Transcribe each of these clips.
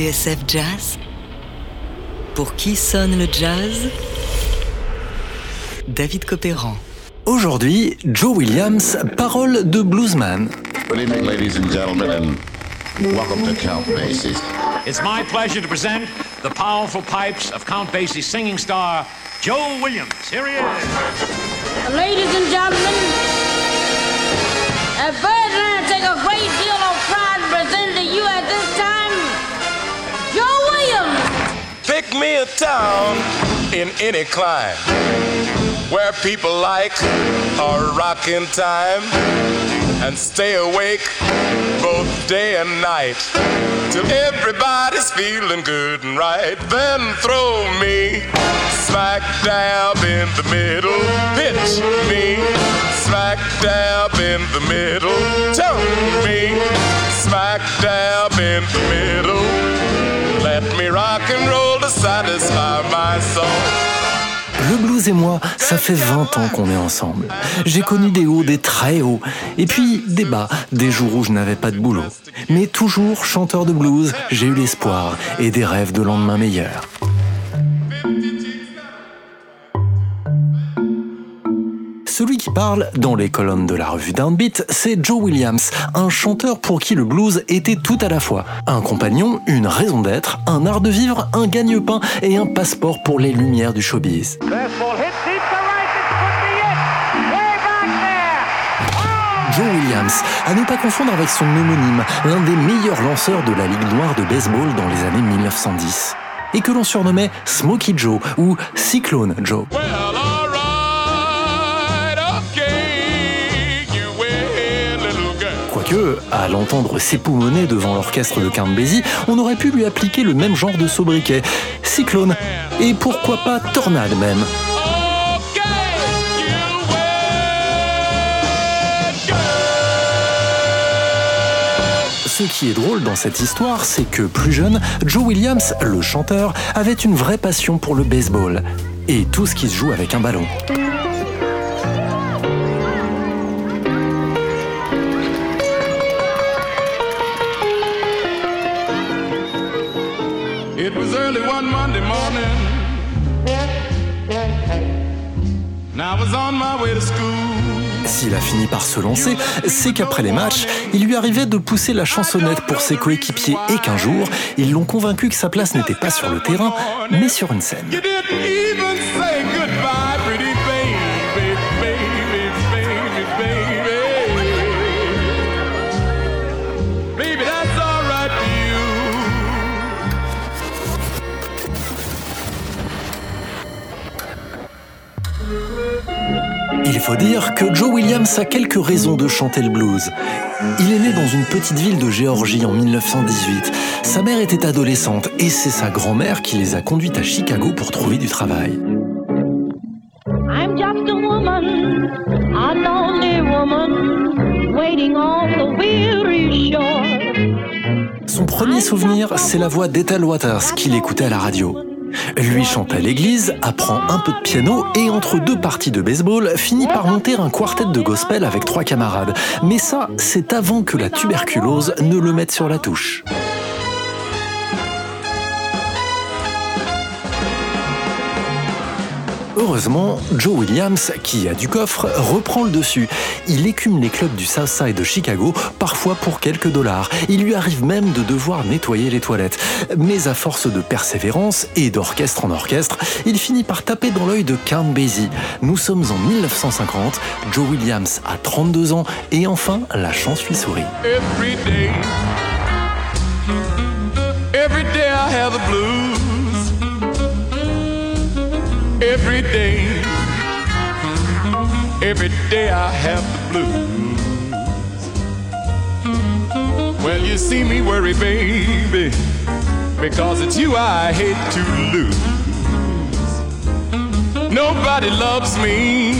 TSF Jazz Pour qui sonne le jazz? David Copéran. Aujourd'hui, Joe Williams, parole de bluesman. Good evening, ladies and gentlemen, and welcome to Count Basie. It's my pleasure to present the powerful pipes of Count Basie's singing star, Joe Williams. Here he is. Ladies and gentlemen, at Birdland take a great deal Pick me a town in any clime where people like a rockin' time and stay awake both day and night till everybody's feeling good and right. Then throw me smack dab in the middle, pitch me smack dab in the middle, tell me smack dab in the middle. Le blues et moi, ça fait 20 ans qu'on est ensemble. J'ai connu des hauts, des très hauts, et puis des bas, des jours où je n'avais pas de boulot. Mais toujours chanteur de blues, j'ai eu l'espoir et des rêves de lendemain meilleurs. Qui parle dans les colonnes de la revue Downbeat, c'est Joe Williams, un chanteur pour qui le blues était tout à la fois. Un compagnon, une raison d'être, un art de vivre, un gagne-pain et un passeport pour les lumières du showbiz. Joe Williams, à ne pas confondre avec son homonyme, l'un des meilleurs lanceurs de la Ligue noire de baseball dans les années 1910. Et que l'on surnommait Smokey Joe ou Cyclone Joe. Well, à l'entendre s'époumoner devant l'orchestre de Count Basie, on aurait pu lui appliquer le même genre de sobriquet, Cyclone, et pourquoi pas Tornade même. Ce qui est drôle dans cette histoire, c'est que plus jeune, Joe Williams, le chanteur, avait une vraie passion pour le baseball et tout ce qui se joue avec un ballon. S'il a fini par se lancer, c'est qu'après les matchs, il lui arrivait de pousser la chansonnette pour ses coéquipiers et qu'un jour, ils l'ont convaincu que sa place n'était pas sur le terrain, mais sur une scène. Faut dire que Joe Williams a quelques raisons de chanter le blues. Il est né dans une petite ville de Géorgie en 1918. Sa mère était adolescente et c'est sa grand-mère qui les a conduites à Chicago pour trouver du travail. I'm just a woman, a lonely woman, waiting on the weary shore. Son premier souvenir, c'est la voix d'Ethel Waters qu'il écoutait à la radio. Lui chante à l'église, apprend un peu de piano et entre deux parties de baseball, finit par monter un quartet de gospel avec trois camarades. Mais ça, c'est avant que la tuberculose ne le mette sur la touche. Heureusement, Joe Williams, qui a du coffre, reprend le dessus. Il écume les clubs du South Side de Chicago, parfois pour quelques dollars. Il lui arrive même de devoir nettoyer les toilettes. Mais à force de persévérance et d'orchestre en orchestre, il finit par taper dans l'œil de Count Basie. Nous sommes en 1950, Joe Williams a 32 ans et enfin, la chance lui sourit. Every day, every day I have the blues. Well, you see me worry, baby, because it's you I hate to lose. Nobody loves me,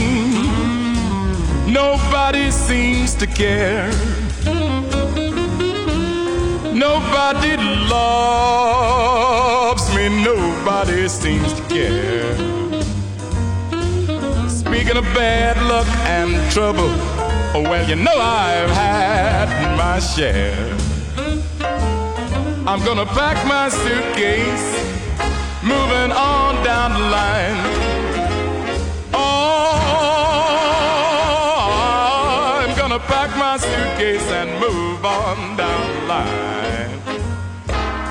nobody seems to care. Nobody loves me, nobody seems to care. Speaking of bad luck and trouble, oh, well, you know I've had my share. I'm gonna pack my suitcase, moving on down the line. Oh, I'm gonna pack my suitcase and move on down the line.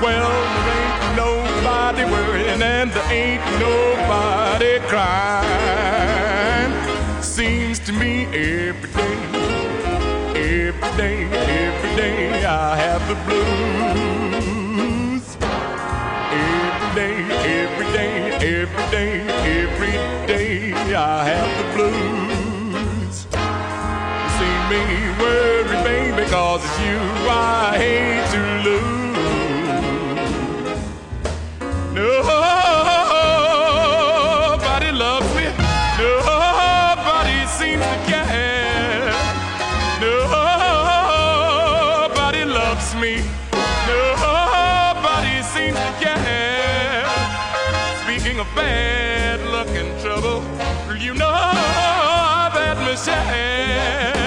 Well, there ain't nobody worrying and there ain't nobody crying. Every day, every day I have the blues. Every day, every day, every day, every day I have the blues. See me worry, baby, cause it's you I hate to lose. Nobody bad luck and trouble, you know I've had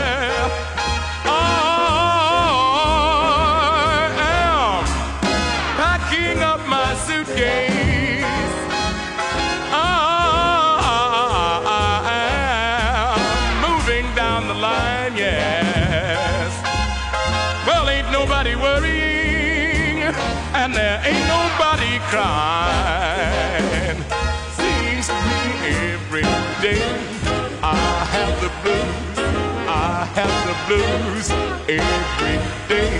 day I have the blues. I have the blues every day,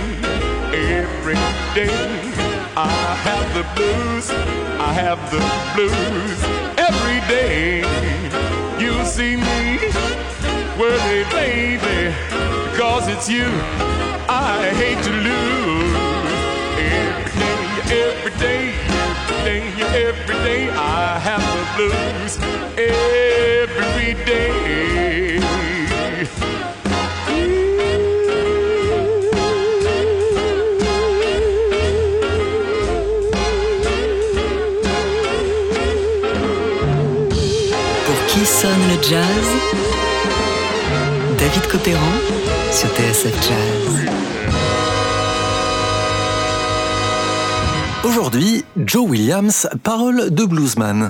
every day. I have the blues. I have the blues every day. You see me worthy, baby, because it's you I hate to lose. Every day, every day, every day, I have the blues every day. Pour qui sonne le jazz? David Copéran sur TSF Jazz. Aujourd'hui, Joe Williams, parole de bluesman.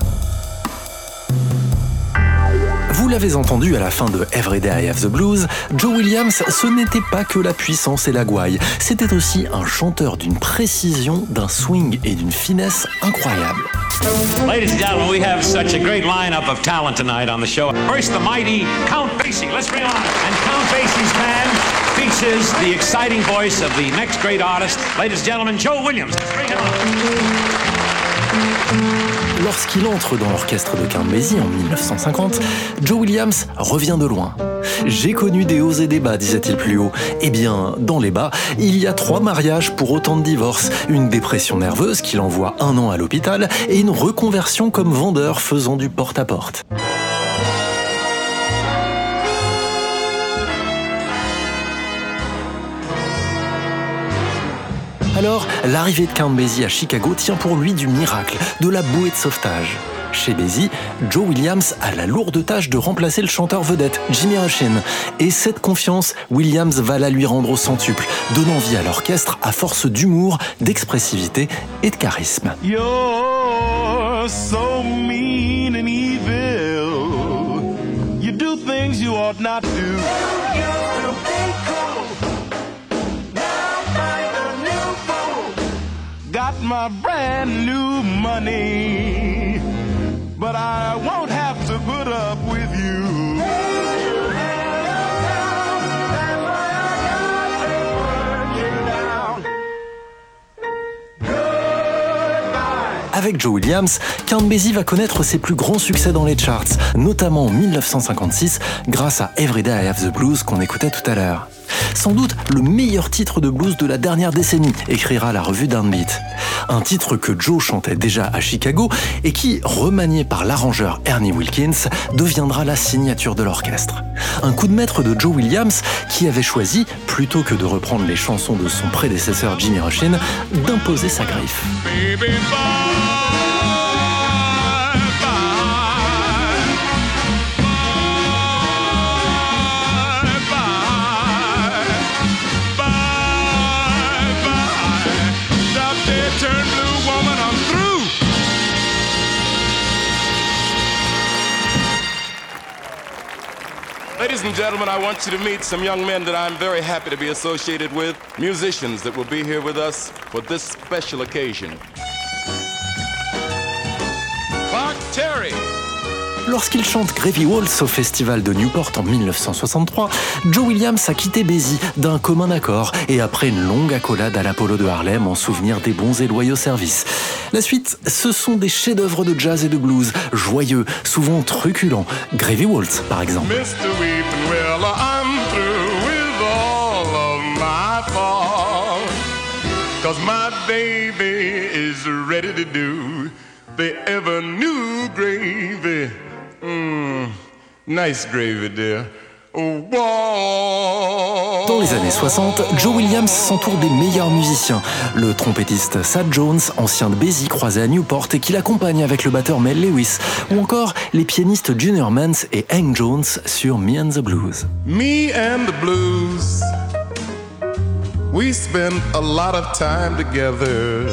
L'avez entendu à la fin de Everyday I Have the Blues, Joe Williams, ce n'était pas que la puissance et la gouaille, c'était aussi un chanteur d'une précision, d'un swing et d'une finesse incroyables. Ladies and gentlemen, we have such a great lineup of talent tonight on the show. First, the mighty Count Basie. Let's bring on. And Count Basie's band features the exciting voice of the next great artist. Ladies and gentlemen, Joe Williams. Let's bring him on. Lorsqu'il entre dans l'orchestre de Basie en 1950, Joe Williams revient de loin. J'ai connu des hauts et des bas, disait-il plus haut. Eh bien, dans les bas, il y a trois mariages pour autant de divorces, une dépression nerveuse qui l'envoie un an à l'hôpital et une reconversion comme vendeur faisant du porte-à-porte. Alors, l'arrivée de Count à Chicago tient pour lui du miracle, de la bouée de sauvetage. Chez Basie, Joe Williams a la lourde tâche de remplacer le chanteur vedette, Jimmy Rushin. Et cette confiance, Williams va la lui rendre au centuple, donnant vie à l'orchestre à force d'humour, d'expressivité et de charisme. You do things you ought not do. Avec Joe Williams, Count Basie va connaître ses plus grands succès dans les charts, notamment en 1956 grâce à Everyday I Have the Blues qu'on écoutait tout à l'heure. Sans doute le meilleur titre de blues de la dernière décennie, écrira la revue Downbeat. Un titre que Joe chantait déjà à Chicago et qui, remanié par l'arrangeur Ernie Wilkins, deviendra la signature de l'orchestre. Un coup de maître de Joe Williams qui avait choisi, plutôt que de reprendre les chansons de son prédécesseur Jimmy Rushin, d'imposer sa griffe. Gentlemen, I want you to meet some young men that I'm very happy to be associated with, musicians that will be here with us for this special occasion. Clark Terry. Lorsqu'il chante Gravy Waltz au festival de Newport en 1963, Joe Williams a quitté Bézi d'un commun accord et après une longue accolade à l'Apollo de Harlem en souvenir des bons et loyaux services. La suite, ce sont des chefs-d'œuvre de jazz et de blues, joyeux, souvent truculents. Gravy Waltz, par exemple. Mr. baby is ready to do the ever new gravy. Mmm, nice gravy, dear. Oh. Dans les années 60, Joe Williams s'entoure des meilleurs musiciens. Le trompettiste Sad Jones, ancien de Bézi croisé à Newport et qui l'accompagne avec le batteur Mel Lewis, ou encore les pianistes Junior Mans et Hank Jones sur Me and the Blues. Me and the blues. We spend a lot of time together.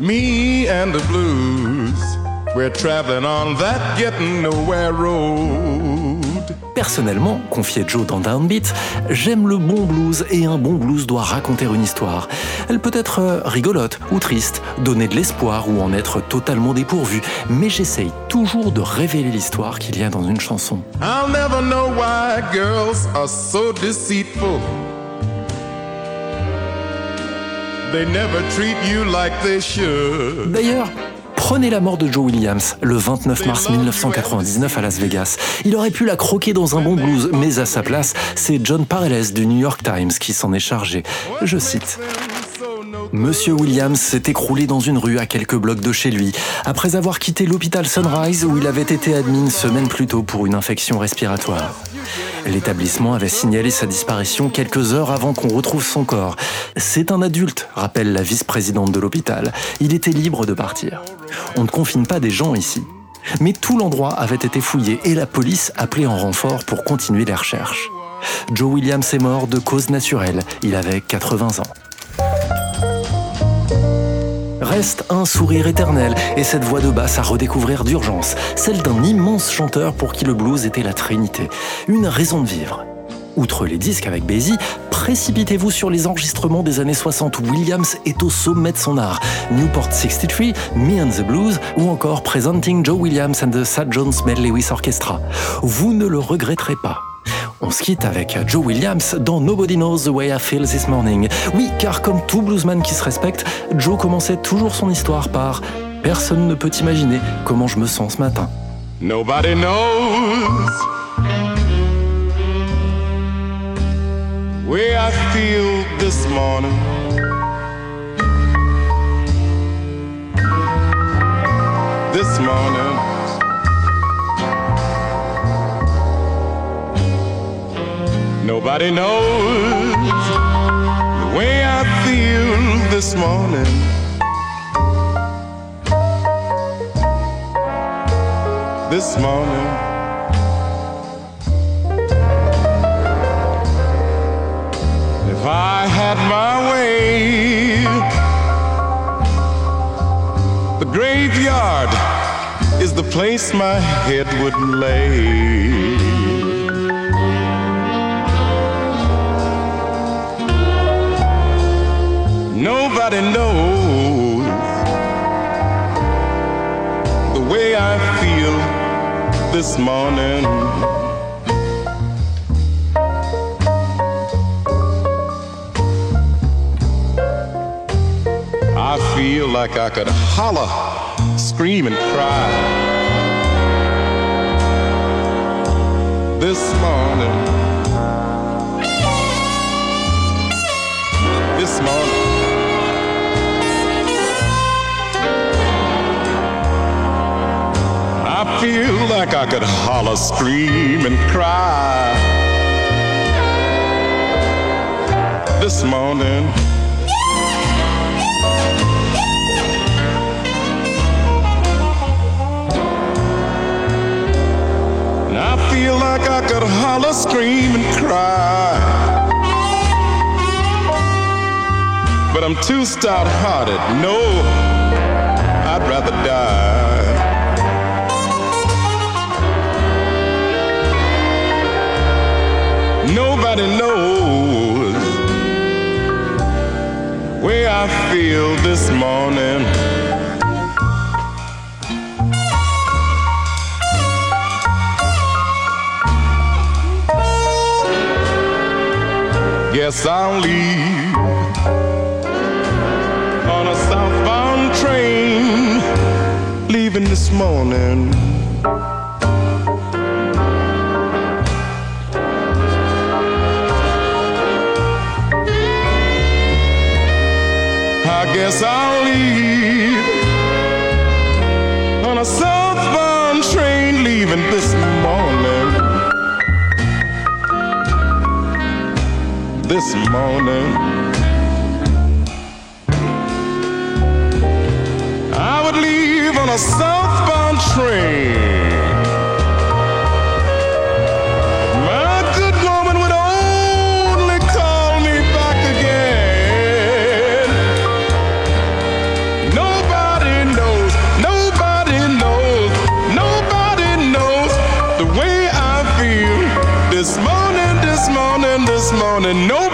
Me and the blues. We're traveling on that getting nowhere road. Personnellement, confiait Joe dans Downbeat, j'aime le bon blues et un bon blues doit raconter une histoire. Elle peut être euh, rigolote ou triste, donner de l'espoir ou en être totalement dépourvue, mais j'essaye toujours de révéler l'histoire qu'il y a dans une chanson. I'll never know why girls are so deceitful. They never treat you like they should. D'ailleurs, prenez la mort de Joe Williams le 29 mars 1999 à Las Vegas. Il aurait pu la croquer dans un bon blues, mais à sa place, c'est John Pareles du New York Times qui s'en est chargé. Je cite. Monsieur Williams s'est écroulé dans une rue à quelques blocs de chez lui, après avoir quitté l'hôpital Sunrise où il avait été admis une semaine plus tôt pour une infection respiratoire. L'établissement avait signalé sa disparition quelques heures avant qu'on retrouve son corps. C'est un adulte, rappelle la vice-présidente de l'hôpital. Il était libre de partir. On ne confine pas des gens ici. Mais tout l'endroit avait été fouillé et la police appelée en renfort pour continuer les recherches. Joe Williams est mort de cause naturelle. Il avait 80 ans. Reste un sourire éternel et cette voix de basse à redécouvrir d'urgence, celle d'un immense chanteur pour qui le blues était la trinité, une raison de vivre. Outre les disques avec Basie, précipitez-vous sur les enregistrements des années 60 où Williams est au sommet de son art. Newport 63, Me and the Blues ou encore Presenting Joe Williams and the Sad Jones Mel Lewis Orchestra. Vous ne le regretterez pas. On se quitte avec Joe Williams dans Nobody Knows the Way I Feel This Morning. Oui, car comme tout bluesman qui se respecte, Joe commençait toujours son histoire par Personne ne peut imaginer comment je me sens ce matin. Nobody knows where I feel this morning. This morning. Nobody knows the way I feel this morning. This morning. If I had my way, the graveyard is the place my head would lay. Nobody knows the way I feel this morning. I feel like I could holler, scream, and cry. This morning. This morning. Feel like I could holler, scream, and cry. This morning. And I feel like I could holler, scream, and cry. But I'm too stout hearted. No, nobody knows where I feel this morning. Guess I'll leave on a southbound train, leaving this morning. Guess I'll leave on a southbound train, leaving this morning. This morning. I would leave on a southbound train. The way I